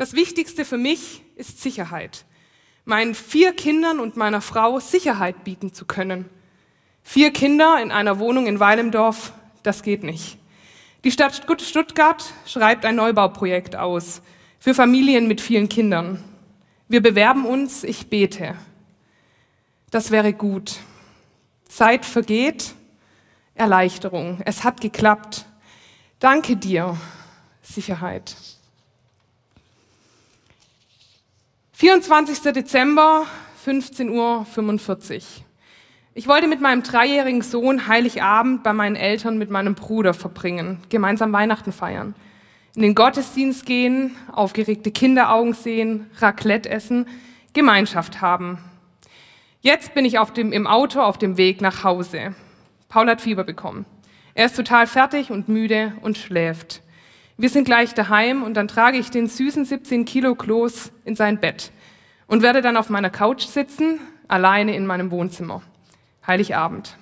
Das Wichtigste für mich ist Sicherheit. Meinen vier Kindern und meiner Frau Sicherheit bieten zu können. Vier Kinder in einer Wohnung in Weilendorf, das geht nicht. Die Stadt Stuttgart schreibt ein Neubauprojekt aus für Familien mit vielen Kindern. Wir bewerben uns, ich bete. Das wäre gut. Zeit vergeht, Erleichterung. Es hat geklappt. Danke dir, Sicherheit. 24. Dezember, 15.45 Uhr. Ich wollte mit meinem dreijährigen Sohn Heiligabend bei meinen Eltern mit meinem Bruder verbringen, gemeinsam Weihnachten feiern, in den Gottesdienst gehen, aufgeregte Kinderaugen sehen, Raclette essen, Gemeinschaft haben. Jetzt bin ich auf dem, im Auto auf dem Weg nach Hause. Paul hat Fieber bekommen. Er ist total fertig und müde und schläft. Wir sind gleich daheim und dann trage ich den süßen 17 Kilo Kloß in sein Bett und werde dann auf meiner Couch sitzen, alleine in meinem Wohnzimmer. Heiligabend.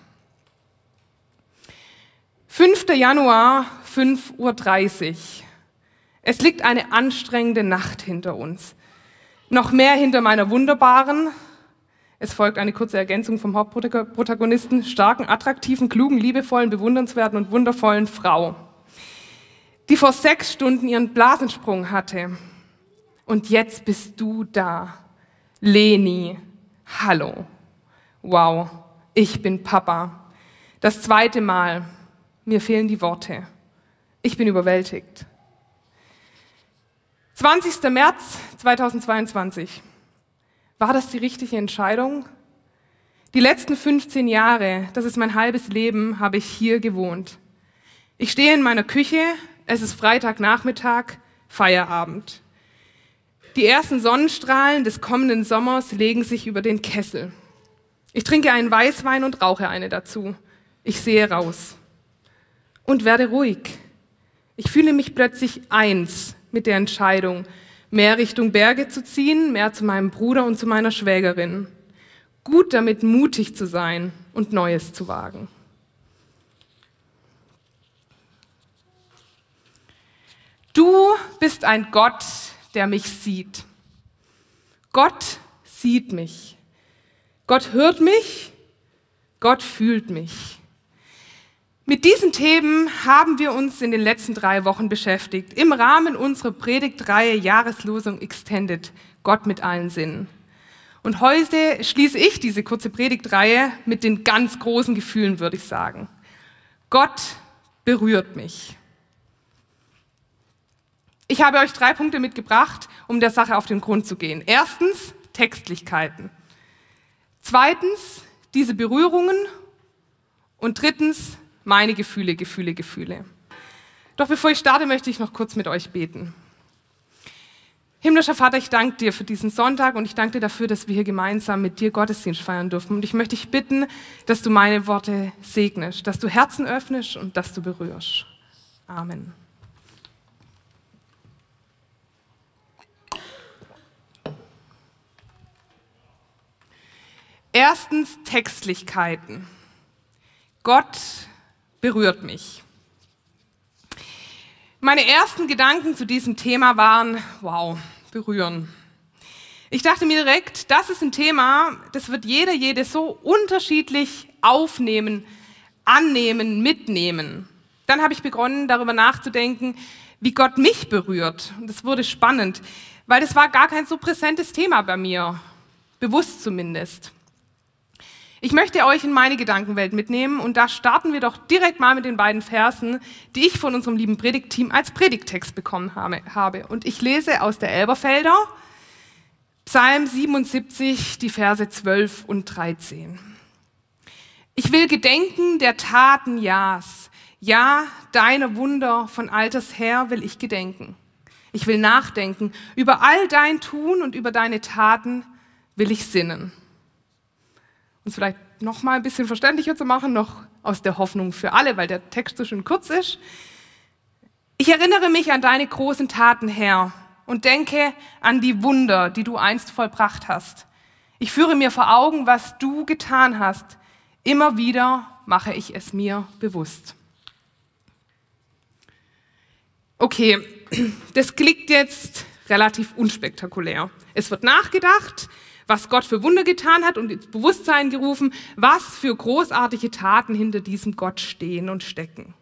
5. Januar, 5.30 Uhr. Es liegt eine anstrengende Nacht hinter uns. Noch mehr hinter meiner wunderbaren, es folgt eine kurze Ergänzung vom Hauptprotagonisten, starken, attraktiven, klugen, liebevollen, bewundernswerten und wundervollen Frau die vor sechs Stunden ihren Blasensprung hatte. Und jetzt bist du da. Leni, hallo. Wow, ich bin Papa. Das zweite Mal. Mir fehlen die Worte. Ich bin überwältigt. 20. März 2022. War das die richtige Entscheidung? Die letzten 15 Jahre, das ist mein halbes Leben, habe ich hier gewohnt. Ich stehe in meiner Küche es ist Freitagnachmittag, Feierabend. Die ersten Sonnenstrahlen des kommenden Sommers legen sich über den Kessel. Ich trinke einen Weißwein und rauche eine dazu. Ich sehe raus und werde ruhig. Ich fühle mich plötzlich eins mit der Entscheidung, mehr Richtung Berge zu ziehen, mehr zu meinem Bruder und zu meiner Schwägerin. Gut damit, mutig zu sein und Neues zu wagen. Du bist ein Gott, der mich sieht. Gott sieht mich. Gott hört mich. Gott fühlt mich. Mit diesen Themen haben wir uns in den letzten drei Wochen beschäftigt, im Rahmen unserer Predigtreihe Jahreslosung Extended, Gott mit allen Sinnen. Und heute schließe ich diese kurze Predigtreihe mit den ganz großen Gefühlen, würde ich sagen. Gott berührt mich. Ich habe euch drei Punkte mitgebracht, um der Sache auf den Grund zu gehen. Erstens, Textlichkeiten. Zweitens, diese Berührungen. Und drittens, meine Gefühle, Gefühle, Gefühle. Doch bevor ich starte, möchte ich noch kurz mit euch beten. Himmlischer Vater, ich danke dir für diesen Sonntag und ich danke dir dafür, dass wir hier gemeinsam mit dir Gottesdienst feiern dürfen. Und ich möchte dich bitten, dass du meine Worte segnest, dass du Herzen öffnest und dass du berührst. Amen. Erstens Textlichkeiten. Gott berührt mich. Meine ersten Gedanken zu diesem Thema waren, wow, berühren. Ich dachte mir direkt, das ist ein Thema, das wird jeder, jede so unterschiedlich aufnehmen, annehmen, mitnehmen. Dann habe ich begonnen, darüber nachzudenken, wie Gott mich berührt. Und das wurde spannend, weil das war gar kein so präsentes Thema bei mir, bewusst zumindest. Ich möchte euch in meine Gedankenwelt mitnehmen und da starten wir doch direkt mal mit den beiden Versen, die ich von unserem lieben Predigtteam als Predigttext bekommen habe. Und ich lese aus der Elberfelder, Psalm 77, die Verse 12 und 13. Ich will gedenken der Taten Ja's. Ja, deine Wunder von alters her will ich gedenken. Ich will nachdenken. Über all dein Tun und über deine Taten will ich sinnen es vielleicht noch mal ein bisschen verständlicher zu machen, noch aus der Hoffnung für alle, weil der Text so schön kurz ist. Ich erinnere mich an deine großen Taten, Herr, und denke an die Wunder, die du einst vollbracht hast. Ich führe mir vor Augen, was du getan hast. Immer wieder mache ich es mir bewusst. Okay, das klingt jetzt relativ unspektakulär. Es wird nachgedacht, was Gott für Wunder getan hat und ins Bewusstsein gerufen, was für großartige Taten hinter diesem Gott stehen und stecken.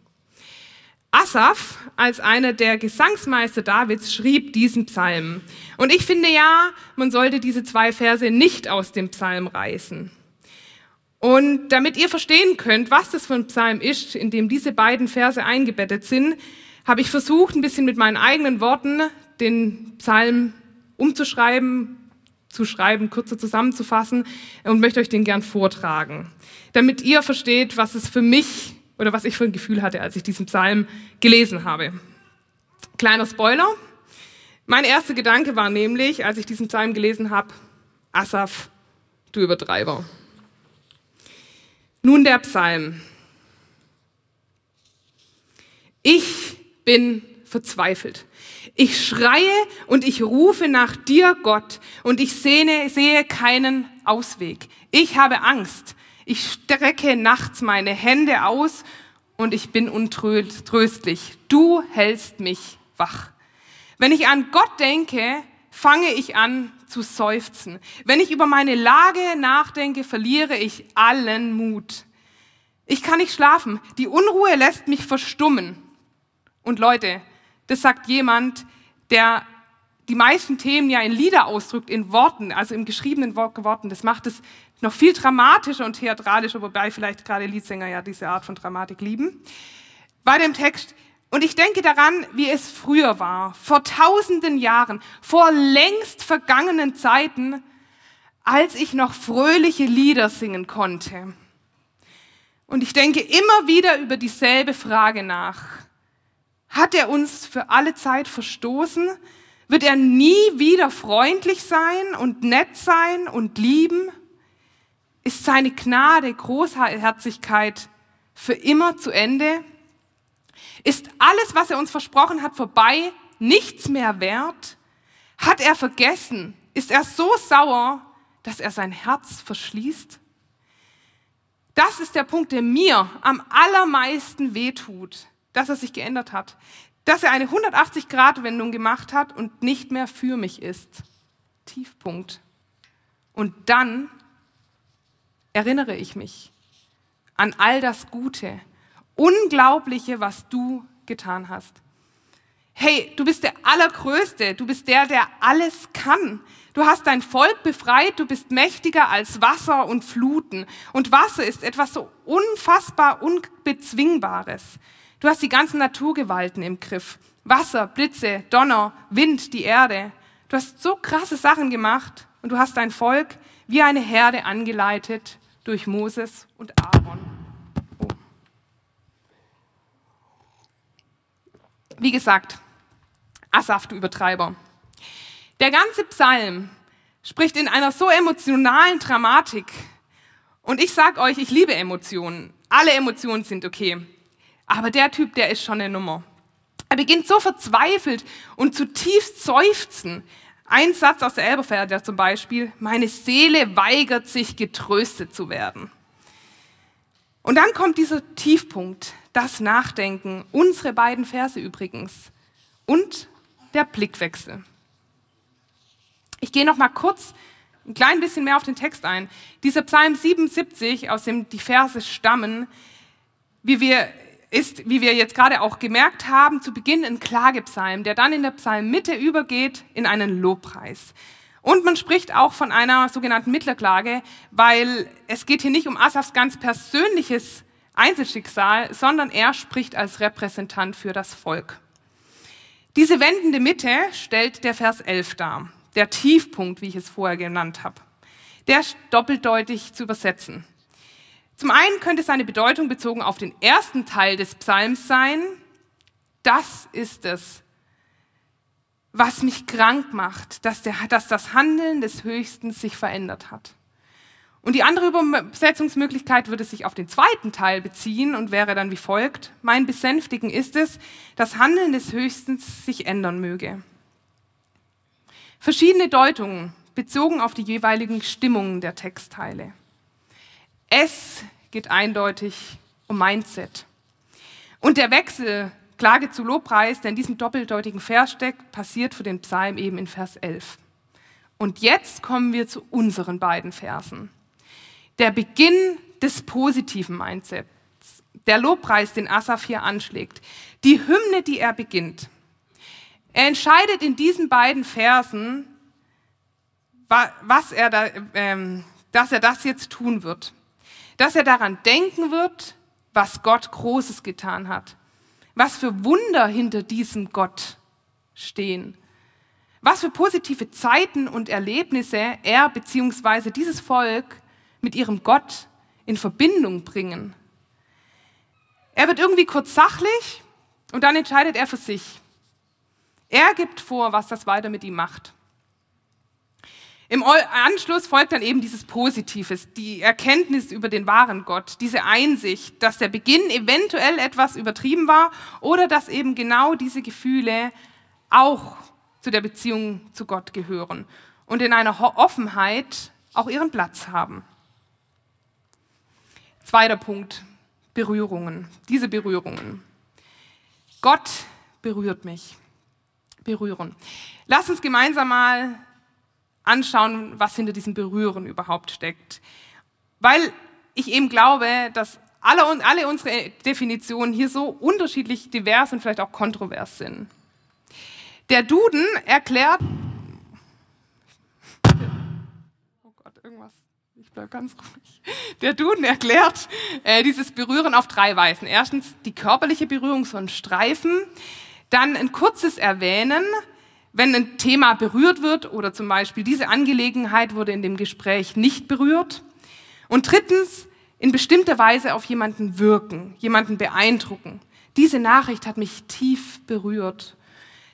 Asaf, als einer der Gesangsmeister Davids, schrieb diesen Psalm. Und ich finde ja, man sollte diese zwei Verse nicht aus dem Psalm reißen. Und damit ihr verstehen könnt, was das für ein Psalm ist, in dem diese beiden Verse eingebettet sind, habe ich versucht, ein bisschen mit meinen eigenen Worten den Psalm umzuschreiben, zu schreiben, kürzer zusammenzufassen und möchte euch den gern vortragen, damit ihr versteht, was es für mich oder was ich für ein Gefühl hatte, als ich diesen Psalm gelesen habe. Kleiner Spoiler. Mein erster Gedanke war nämlich, als ich diesen Psalm gelesen habe, Asaf, du Übertreiber. Nun der Psalm. Ich bin verzweifelt. Ich schreie und ich rufe nach dir, Gott, und ich sehne, sehe keinen Ausweg. Ich habe Angst. Ich strecke nachts meine Hände aus und ich bin untröstlich. Du hältst mich wach. Wenn ich an Gott denke, fange ich an zu seufzen. Wenn ich über meine Lage nachdenke, verliere ich allen Mut. Ich kann nicht schlafen. Die Unruhe lässt mich verstummen. Und Leute, das sagt jemand, der die meisten Themen ja in Lieder ausdrückt, in Worten, also im geschriebenen Worten. Das macht es noch viel dramatischer und theatralischer, wobei vielleicht gerade Liedsänger ja diese Art von Dramatik lieben. Bei dem Text, und ich denke daran, wie es früher war, vor tausenden Jahren, vor längst vergangenen Zeiten, als ich noch fröhliche Lieder singen konnte. Und ich denke immer wieder über dieselbe Frage nach. Hat er uns für alle Zeit verstoßen? Wird er nie wieder freundlich sein und nett sein und lieben? Ist seine Gnade, Großherzigkeit für immer zu Ende? Ist alles, was er uns versprochen hat, vorbei, nichts mehr wert? Hat er vergessen? Ist er so sauer, dass er sein Herz verschließt? Das ist der Punkt, der mir am allermeisten wehtut, dass er sich geändert hat, dass er eine 180-Grad-Wendung gemacht hat und nicht mehr für mich ist. Tiefpunkt. Und dann erinnere ich mich an all das Gute, Unglaubliche, was du getan hast. Hey, du bist der Allergrößte, du bist der, der alles kann. Du hast dein Volk befreit, du bist mächtiger als Wasser und Fluten. Und Wasser ist etwas so unfassbar Unbezwingbares. Du hast die ganzen Naturgewalten im Griff. Wasser, Blitze, Donner, Wind, die Erde. Du hast so krasse Sachen gemacht und du hast dein Volk wie eine Herde angeleitet durch Moses und Aaron. Oh. Wie gesagt, Asaf, du Übertreiber. Der ganze Psalm spricht in einer so emotionalen Dramatik. Und ich sag euch, ich liebe Emotionen. Alle Emotionen sind okay. Aber der Typ, der ist schon eine Nummer. Er beginnt so verzweifelt und zutiefst seufzen. Ein Satz aus der Elberfelder der zum Beispiel, meine Seele weigert sich, getröstet zu werden. Und dann kommt dieser Tiefpunkt, das Nachdenken, unsere beiden Verse übrigens und der Blickwechsel. Ich gehe noch mal kurz ein klein bisschen mehr auf den Text ein. Dieser Psalm 77, aus dem die Verse stammen, wie wir ist, wie wir jetzt gerade auch gemerkt haben, zu Beginn ein Klagepsalm, der dann in der Psalmmitte übergeht in einen Lobpreis. Und man spricht auch von einer sogenannten Mittlerklage, weil es geht hier nicht um Asafs ganz persönliches Einzelschicksal, sondern er spricht als Repräsentant für das Volk. Diese wendende Mitte stellt der Vers 11 dar, der Tiefpunkt, wie ich es vorher genannt habe. Der ist doppeldeutig zu übersetzen. Zum einen könnte seine Bedeutung bezogen auf den ersten Teil des Psalms sein, das ist es, was mich krank macht, dass, der, dass das Handeln des Höchsten sich verändert hat. Und die andere Übersetzungsmöglichkeit würde sich auf den zweiten Teil beziehen und wäre dann wie folgt. Mein Besänftigen ist es, dass Handeln des Höchsten sich ändern möge. Verschiedene Deutungen bezogen auf die jeweiligen Stimmungen der Textteile. Es geht eindeutig um Mindset. Und der Wechsel Klage zu Lobpreis, der in diesem doppeldeutigen Vers steckt, passiert für den Psalm eben in Vers 11. Und jetzt kommen wir zu unseren beiden Versen. Der Beginn des positiven Mindsets, der Lobpreis, den Asaf hier anschlägt, die Hymne, die er beginnt. Er entscheidet in diesen beiden Versen, was er da, ähm, dass er das jetzt tun wird. Dass er daran denken wird, was Gott Großes getan hat. Was für Wunder hinter diesem Gott stehen. Was für positive Zeiten und Erlebnisse er bzw. dieses Volk mit ihrem Gott in Verbindung bringen. Er wird irgendwie kurz sachlich und dann entscheidet er für sich. Er gibt vor, was das weiter mit ihm macht. Im Anschluss folgt dann eben dieses Positives, die Erkenntnis über den wahren Gott, diese Einsicht, dass der Beginn eventuell etwas übertrieben war oder dass eben genau diese Gefühle auch zu der Beziehung zu Gott gehören und in einer Offenheit auch ihren Platz haben. Zweiter Punkt, Berührungen, diese Berührungen. Gott berührt mich. Berühren. Lass uns gemeinsam mal anschauen, was hinter diesem Berühren überhaupt steckt. Weil ich eben glaube, dass alle, alle unsere Definitionen hier so unterschiedlich divers und vielleicht auch kontrovers sind. Der Duden erklärt. Oh Gott, irgendwas. Ich bleibe ganz ruhig. Der Duden erklärt äh, dieses Berühren auf drei Weisen. Erstens die körperliche Berührung, so ein Streifen. Dann ein kurzes Erwähnen, wenn ein Thema berührt wird oder zum Beispiel diese Angelegenheit wurde in dem Gespräch nicht berührt. Und drittens, in bestimmter Weise auf jemanden wirken, jemanden beeindrucken. Diese Nachricht hat mich tief berührt.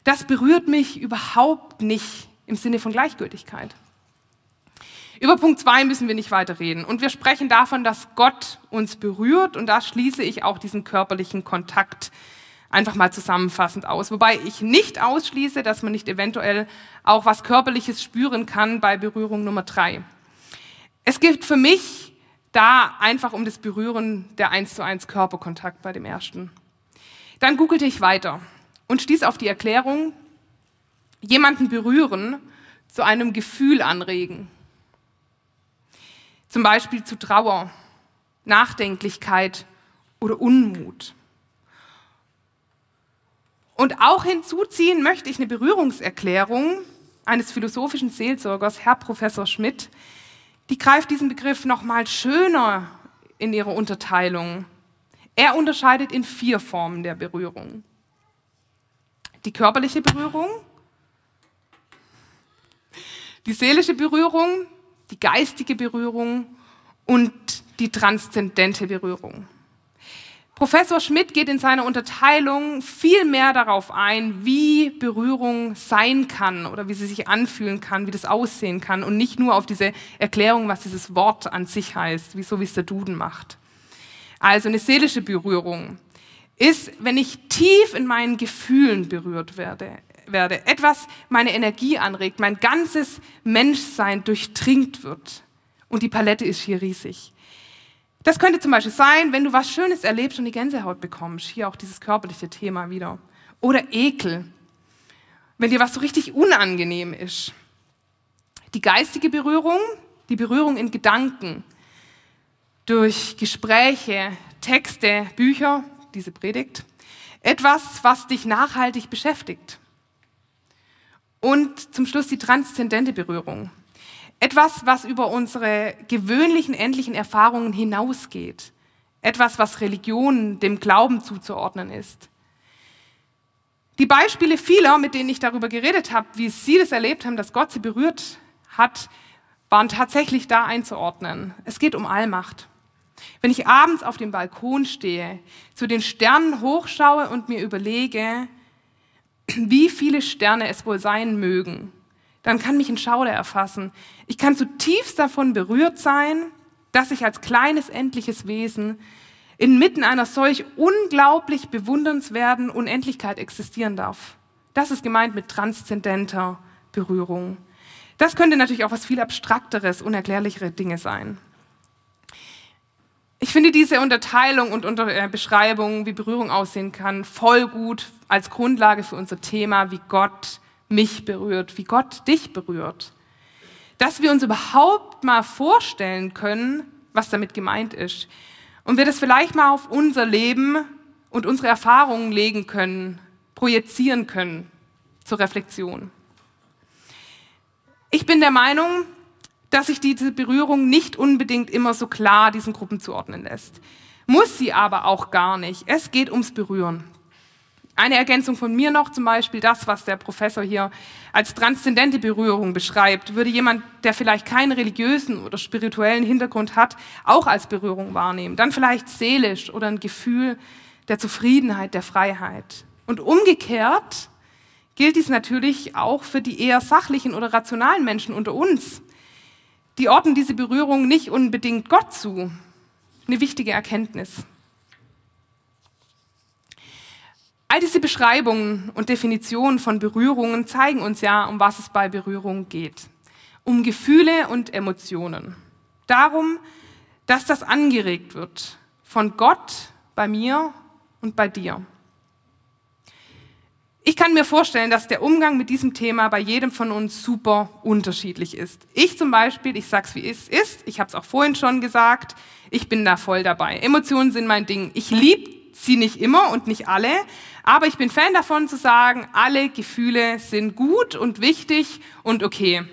Das berührt mich überhaupt nicht im Sinne von Gleichgültigkeit. Über Punkt zwei müssen wir nicht weiter reden. Und wir sprechen davon, dass Gott uns berührt. Und da schließe ich auch diesen körperlichen Kontakt einfach mal zusammenfassend aus. Wobei ich nicht ausschließe, dass man nicht eventuell auch was Körperliches spüren kann bei Berührung Nummer drei. Es geht für mich da einfach um das Berühren der eins zu eins Körperkontakt bei dem ersten. Dann googelte ich weiter und stieß auf die Erklärung, jemanden berühren, zu einem Gefühl anregen. Zum Beispiel zu Trauer, Nachdenklichkeit oder Unmut. Und auch hinzuziehen möchte ich eine Berührungserklärung eines philosophischen Seelsorgers, Herr Professor Schmidt. Die greift diesen Begriff noch mal schöner in ihrer Unterteilung. Er unterscheidet in vier Formen der Berührung. Die körperliche Berührung, die seelische Berührung, die geistige Berührung und die transzendente Berührung. Professor Schmidt geht in seiner Unterteilung viel mehr darauf ein, wie Berührung sein kann oder wie sie sich anfühlen kann, wie das aussehen kann und nicht nur auf diese Erklärung, was dieses Wort an sich heißt, wie so wie es der Duden macht. Also eine seelische Berührung ist, wenn ich tief in meinen Gefühlen berührt werde, werde, etwas meine Energie anregt, mein ganzes Menschsein durchdringt wird. Und die Palette ist hier riesig. Das könnte zum Beispiel sein, wenn du was Schönes erlebst und die Gänsehaut bekommst. Hier auch dieses körperliche Thema wieder. Oder Ekel. Wenn dir was so richtig unangenehm ist. Die geistige Berührung, die Berührung in Gedanken. Durch Gespräche, Texte, Bücher, diese Predigt. Etwas, was dich nachhaltig beschäftigt. Und zum Schluss die transzendente Berührung. Etwas, was über unsere gewöhnlichen, endlichen Erfahrungen hinausgeht. Etwas, was Religion dem Glauben zuzuordnen ist. Die Beispiele vieler, mit denen ich darüber geredet habe, wie sie das erlebt haben, dass Gott sie berührt hat, waren tatsächlich da einzuordnen. Es geht um Allmacht. Wenn ich abends auf dem Balkon stehe, zu den Sternen hochschaue und mir überlege, wie viele Sterne es wohl sein mögen, dann kann mich ein Schauder erfassen. Ich kann zutiefst davon berührt sein, dass ich als kleines endliches Wesen inmitten einer solch unglaublich bewundernswerten Unendlichkeit existieren darf. Das ist gemeint mit transzendenter Berührung. Das könnte natürlich auch was viel abstrakteres, unerklärlichere Dinge sein. Ich finde diese Unterteilung und unter äh, Beschreibung, wie Berührung aussehen kann, voll gut als Grundlage für unser Thema, wie Gott mich berührt, wie Gott dich berührt. Dass wir uns überhaupt mal vorstellen können, was damit gemeint ist. Und wir das vielleicht mal auf unser Leben und unsere Erfahrungen legen können, projizieren können zur Reflexion. Ich bin der Meinung, dass sich diese Berührung nicht unbedingt immer so klar diesen Gruppen zuordnen lässt. Muss sie aber auch gar nicht. Es geht ums Berühren. Eine Ergänzung von mir noch, zum Beispiel das, was der Professor hier als transzendente Berührung beschreibt, würde jemand, der vielleicht keinen religiösen oder spirituellen Hintergrund hat, auch als Berührung wahrnehmen. Dann vielleicht seelisch oder ein Gefühl der Zufriedenheit, der Freiheit. Und umgekehrt gilt dies natürlich auch für die eher sachlichen oder rationalen Menschen unter uns. Die ordnen diese Berührung nicht unbedingt Gott zu. Eine wichtige Erkenntnis. All diese Beschreibungen und Definitionen von Berührungen zeigen uns ja, um was es bei Berührung geht. Um Gefühle und Emotionen. Darum, dass das angeregt wird von Gott bei mir und bei dir. Ich kann mir vorstellen, dass der Umgang mit diesem Thema bei jedem von uns super unterschiedlich ist. Ich zum Beispiel, ich sag's wie es ist, ich habe es auch vorhin schon gesagt, ich bin da voll dabei. Emotionen sind mein Ding. Ich liebe sie nicht immer und nicht alle, aber ich bin Fan davon zu sagen, alle Gefühle sind gut und wichtig und okay.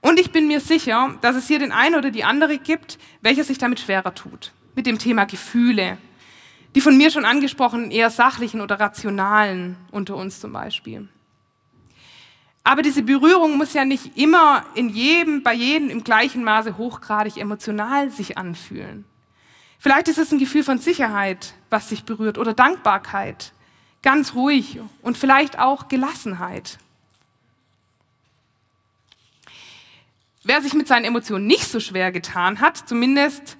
Und ich bin mir sicher, dass es hier den einen oder die andere gibt, welcher sich damit schwerer tut. Mit dem Thema Gefühle. Die von mir schon angesprochenen eher sachlichen oder rationalen unter uns zum Beispiel. Aber diese Berührung muss ja nicht immer in jedem, bei jedem im gleichen Maße hochgradig emotional sich anfühlen. Vielleicht ist es ein Gefühl von Sicherheit, was sich berührt, oder Dankbarkeit, ganz ruhig und vielleicht auch Gelassenheit. Wer sich mit seinen Emotionen nicht so schwer getan hat, zumindest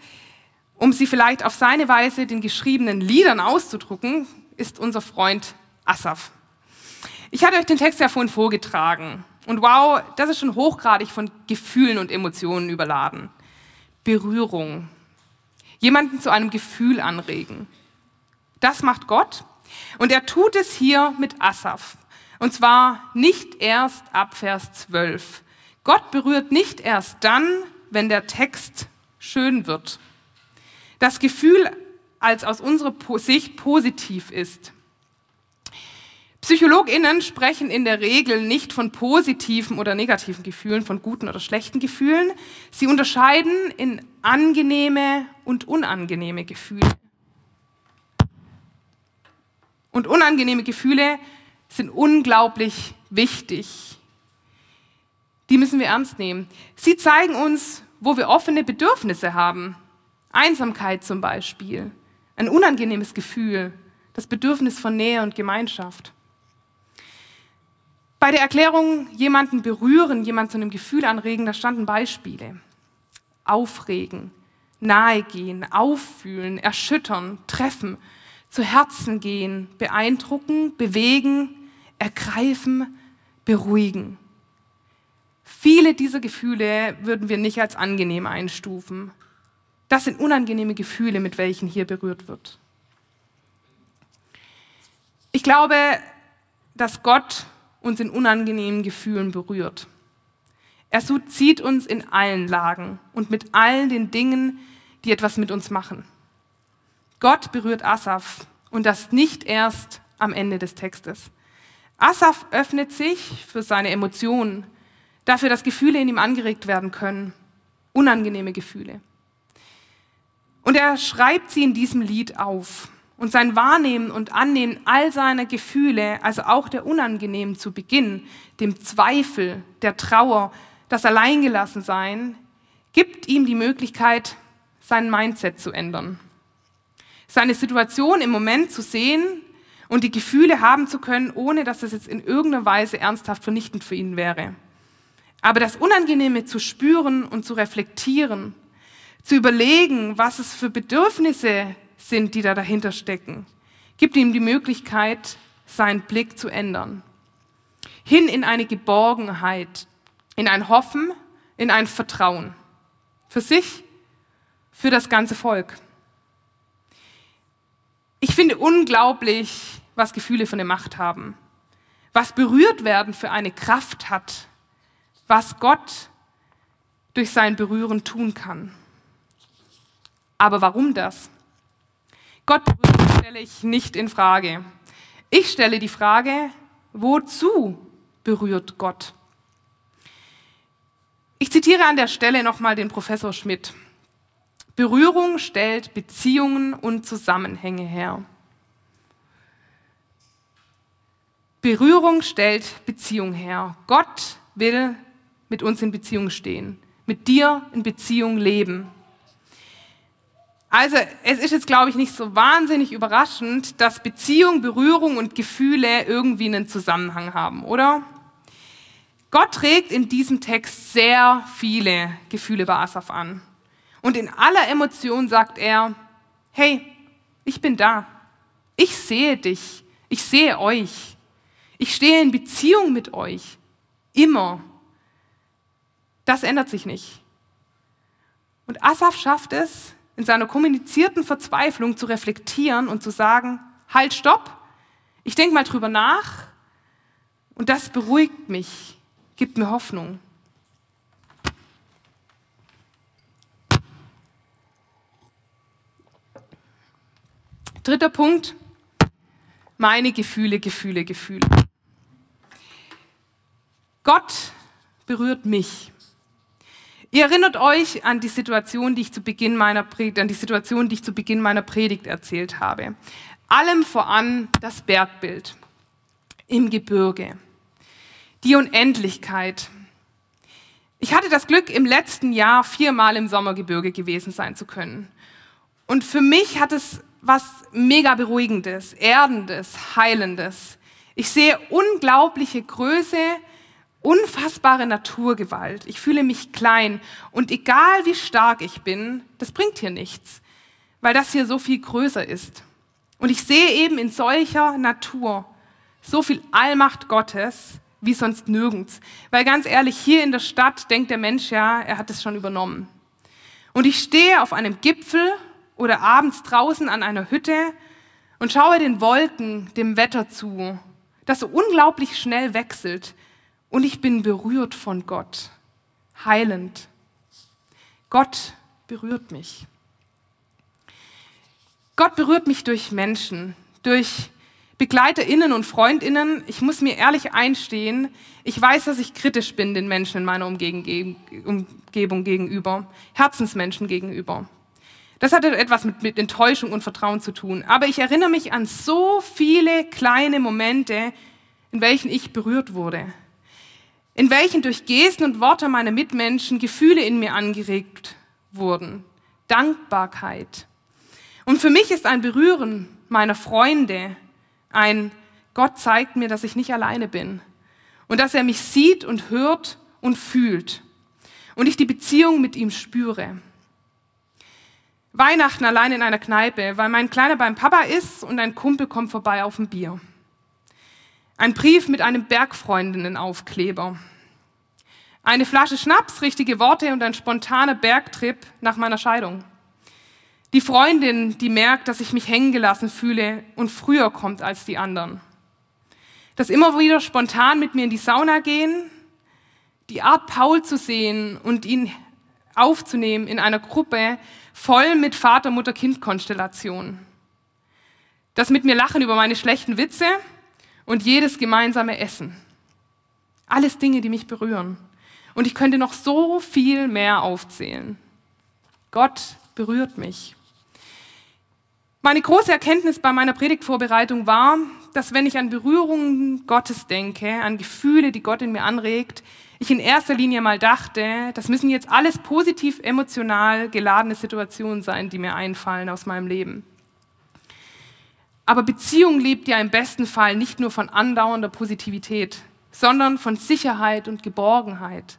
um sie vielleicht auf seine Weise den geschriebenen Liedern auszudrucken, ist unser Freund Asaf. Ich hatte euch den Text ja vorhin vorgetragen. Und wow, das ist schon hochgradig von Gefühlen und Emotionen überladen. Berührung, jemanden zu einem Gefühl anregen. Das macht Gott und er tut es hier mit Asaf. Und zwar nicht erst ab Vers 12. Gott berührt nicht erst dann, wenn der Text schön wird. Das Gefühl als aus unserer Sicht positiv ist. PsychologInnen sprechen in der Regel nicht von positiven oder negativen Gefühlen, von guten oder schlechten Gefühlen. Sie unterscheiden in angenehme und unangenehme Gefühle. Und unangenehme Gefühle sind unglaublich wichtig. Die müssen wir ernst nehmen. Sie zeigen uns, wo wir offene Bedürfnisse haben. Einsamkeit zum Beispiel, ein unangenehmes Gefühl, das Bedürfnis von Nähe und Gemeinschaft. Bei der Erklärung jemanden berühren, jemand zu einem Gefühl anregen, da standen Beispiele. Aufregen, nahegehen, auffühlen, erschüttern, treffen, zu Herzen gehen, beeindrucken, bewegen, ergreifen, beruhigen. Viele dieser Gefühle würden wir nicht als angenehm einstufen. Das sind unangenehme Gefühle, mit welchen hier berührt wird. Ich glaube, dass Gott uns in unangenehmen Gefühlen berührt. Er zieht uns in allen Lagen und mit allen den Dingen, die etwas mit uns machen. Gott berührt Asaf und das nicht erst am Ende des Textes. Asaf öffnet sich für seine Emotionen, dafür, dass Gefühle in ihm angeregt werden können, unangenehme Gefühle. Und er schreibt sie in diesem Lied auf und sein Wahrnehmen und Annehmen all seiner Gefühle, also auch der unangenehmen zu Beginn, dem Zweifel, der Trauer, das Alleingelassensein, gibt ihm die Möglichkeit, sein Mindset zu ändern. Seine Situation im Moment zu sehen und die Gefühle haben zu können, ohne dass es jetzt in irgendeiner Weise ernsthaft vernichtend für ihn wäre. Aber das Unangenehme zu spüren und zu reflektieren, zu überlegen, was es für Bedürfnisse sind, die da dahinter stecken. Gibt ihm die Möglichkeit, seinen Blick zu ändern. Hin in eine Geborgenheit, in ein Hoffen, in ein Vertrauen. Für sich, für das ganze Volk. Ich finde unglaublich, was Gefühle für eine Macht haben, was berührt werden für eine Kraft hat, was Gott durch sein Berühren tun kann. Aber warum das? Gott berühren stelle ich nicht in Frage. Ich stelle die Frage, wozu berührt Gott? Ich zitiere an der Stelle nochmal den Professor Schmidt. Berührung stellt Beziehungen und Zusammenhänge her. Berührung stellt Beziehung her. Gott will mit uns in Beziehung stehen, mit dir in Beziehung leben. Also es ist jetzt, glaube ich, nicht so wahnsinnig überraschend, dass Beziehung, Berührung und Gefühle irgendwie einen Zusammenhang haben, oder? Gott trägt in diesem Text sehr viele Gefühle bei Asaf an. Und in aller Emotion sagt er, hey, ich bin da. Ich sehe dich. Ich sehe euch. Ich stehe in Beziehung mit euch. Immer. Das ändert sich nicht. Und Asaf schafft es, in seiner kommunizierten Verzweiflung zu reflektieren und zu sagen, halt, stopp, ich denke mal drüber nach und das beruhigt mich, gibt mir Hoffnung. Dritter Punkt, meine Gefühle, Gefühle, Gefühle. Gott berührt mich. Ihr erinnert euch an die Situation, die ich zu Beginn meiner Predigt, an die Situation, die ich zu Beginn meiner Predigt erzählt habe. Allem voran das Bergbild im Gebirge, die Unendlichkeit. Ich hatte das Glück, im letzten Jahr viermal im Sommergebirge gewesen sein zu können. Und für mich hat es was mega beruhigendes, erdendes, heilendes. Ich sehe unglaubliche Größe, unfassbare Naturgewalt. Ich fühle mich klein und egal wie stark ich bin, das bringt hier nichts, weil das hier so viel größer ist. Und ich sehe eben in solcher Natur so viel Allmacht Gottes wie sonst nirgends. Weil ganz ehrlich, hier in der Stadt denkt der Mensch ja, er hat es schon übernommen. Und ich stehe auf einem Gipfel oder abends draußen an einer Hütte und schaue den Wolken, dem Wetter zu, das so unglaublich schnell wechselt. Und ich bin berührt von Gott, heilend. Gott berührt mich. Gott berührt mich durch Menschen, durch BegleiterInnen und FreundInnen. Ich muss mir ehrlich einstehen, ich weiß, dass ich kritisch bin den Menschen in meiner Umgebung gegenüber, Herzensmenschen gegenüber. Das hat etwas mit, mit Enttäuschung und Vertrauen zu tun. Aber ich erinnere mich an so viele kleine Momente, in welchen ich berührt wurde. In welchen durch Gesten und Worte meiner Mitmenschen Gefühle in mir angeregt wurden. Dankbarkeit. Und für mich ist ein Berühren meiner Freunde ein Gott zeigt mir, dass ich nicht alleine bin und dass er mich sieht und hört und fühlt und ich die Beziehung mit ihm spüre. Weihnachten allein in einer Kneipe, weil mein Kleiner beim Papa ist und ein Kumpel kommt vorbei auf ein Bier. Ein Brief mit einem Bergfreundinnen-Aufkleber. Eine Flasche Schnaps, richtige Worte und ein spontaner Bergtrip nach meiner Scheidung. Die Freundin, die merkt, dass ich mich hängen gelassen fühle und früher kommt als die anderen. Das immer wieder spontan mit mir in die Sauna gehen, die Art Paul zu sehen und ihn aufzunehmen in einer Gruppe, voll mit Vater, Mutter, Kind Konstellation. Das mit mir lachen über meine schlechten Witze und jedes gemeinsame Essen. Alles Dinge, die mich berühren. Und ich könnte noch so viel mehr aufzählen. Gott berührt mich. Meine große Erkenntnis bei meiner Predigtvorbereitung war, dass wenn ich an Berührungen Gottes denke, an Gefühle, die Gott in mir anregt, ich in erster Linie mal dachte, das müssen jetzt alles positiv emotional geladene Situationen sein, die mir einfallen aus meinem Leben. Aber Beziehung lebt ja im besten Fall nicht nur von andauernder Positivität, sondern von Sicherheit und Geborgenheit.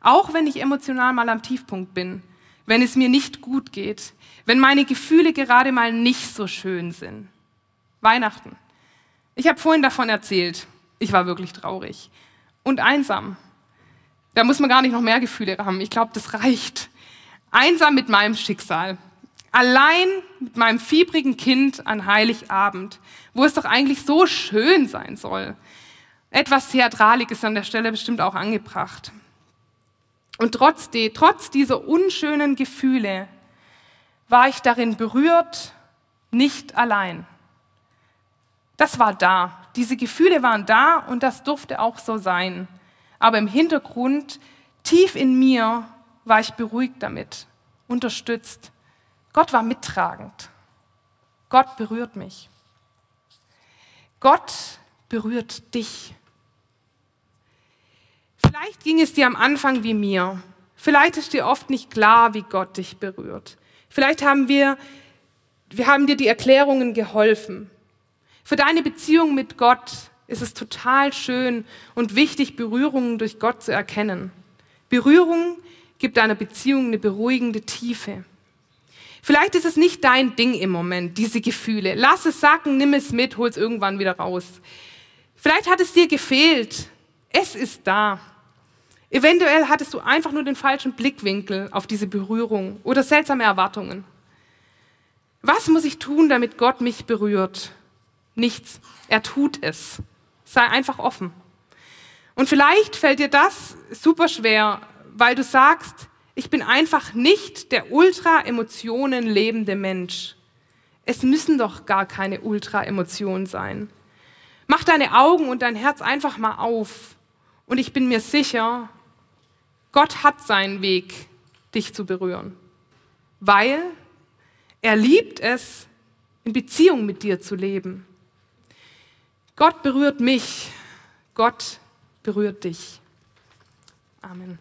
Auch wenn ich emotional mal am Tiefpunkt bin, wenn es mir nicht gut geht, wenn meine Gefühle gerade mal nicht so schön sind. Weihnachten. Ich habe vorhin davon erzählt. Ich war wirklich traurig und einsam. Da muss man gar nicht noch mehr Gefühle haben. Ich glaube, das reicht. Einsam mit meinem Schicksal. Allein mit meinem fiebrigen Kind an Heiligabend, wo es doch eigentlich so schön sein soll. Etwas Theatralik ist an der Stelle bestimmt auch angebracht. Und trotzdem, trotz dieser unschönen Gefühle war ich darin berührt, nicht allein. Das war da. Diese Gefühle waren da und das durfte auch so sein. Aber im Hintergrund, tief in mir, war ich beruhigt damit, unterstützt. Gott war mittragend. Gott berührt mich. Gott berührt dich. Vielleicht ging es dir am Anfang wie mir. Vielleicht ist dir oft nicht klar, wie Gott dich berührt. Vielleicht haben wir, wir haben dir die Erklärungen geholfen. Für deine Beziehung mit Gott ist es total schön und wichtig, Berührungen durch Gott zu erkennen. Berührung gibt deiner Beziehung eine beruhigende Tiefe. Vielleicht ist es nicht dein Ding im Moment, diese Gefühle. Lass es sacken, nimm es mit, hol es irgendwann wieder raus. Vielleicht hat es dir gefehlt. Es ist da. Eventuell hattest du einfach nur den falschen Blickwinkel auf diese Berührung oder seltsame Erwartungen. Was muss ich tun, damit Gott mich berührt? Nichts. Er tut es. Sei einfach offen. Und vielleicht fällt dir das super schwer, weil du sagst, ich bin einfach nicht der ultra-Emotionen lebende Mensch. Es müssen doch gar keine ultra-Emotionen sein. Mach deine Augen und dein Herz einfach mal auf. Und ich bin mir sicher, Gott hat seinen Weg, dich zu berühren. Weil er liebt es, in Beziehung mit dir zu leben. Gott berührt mich. Gott berührt dich. Amen.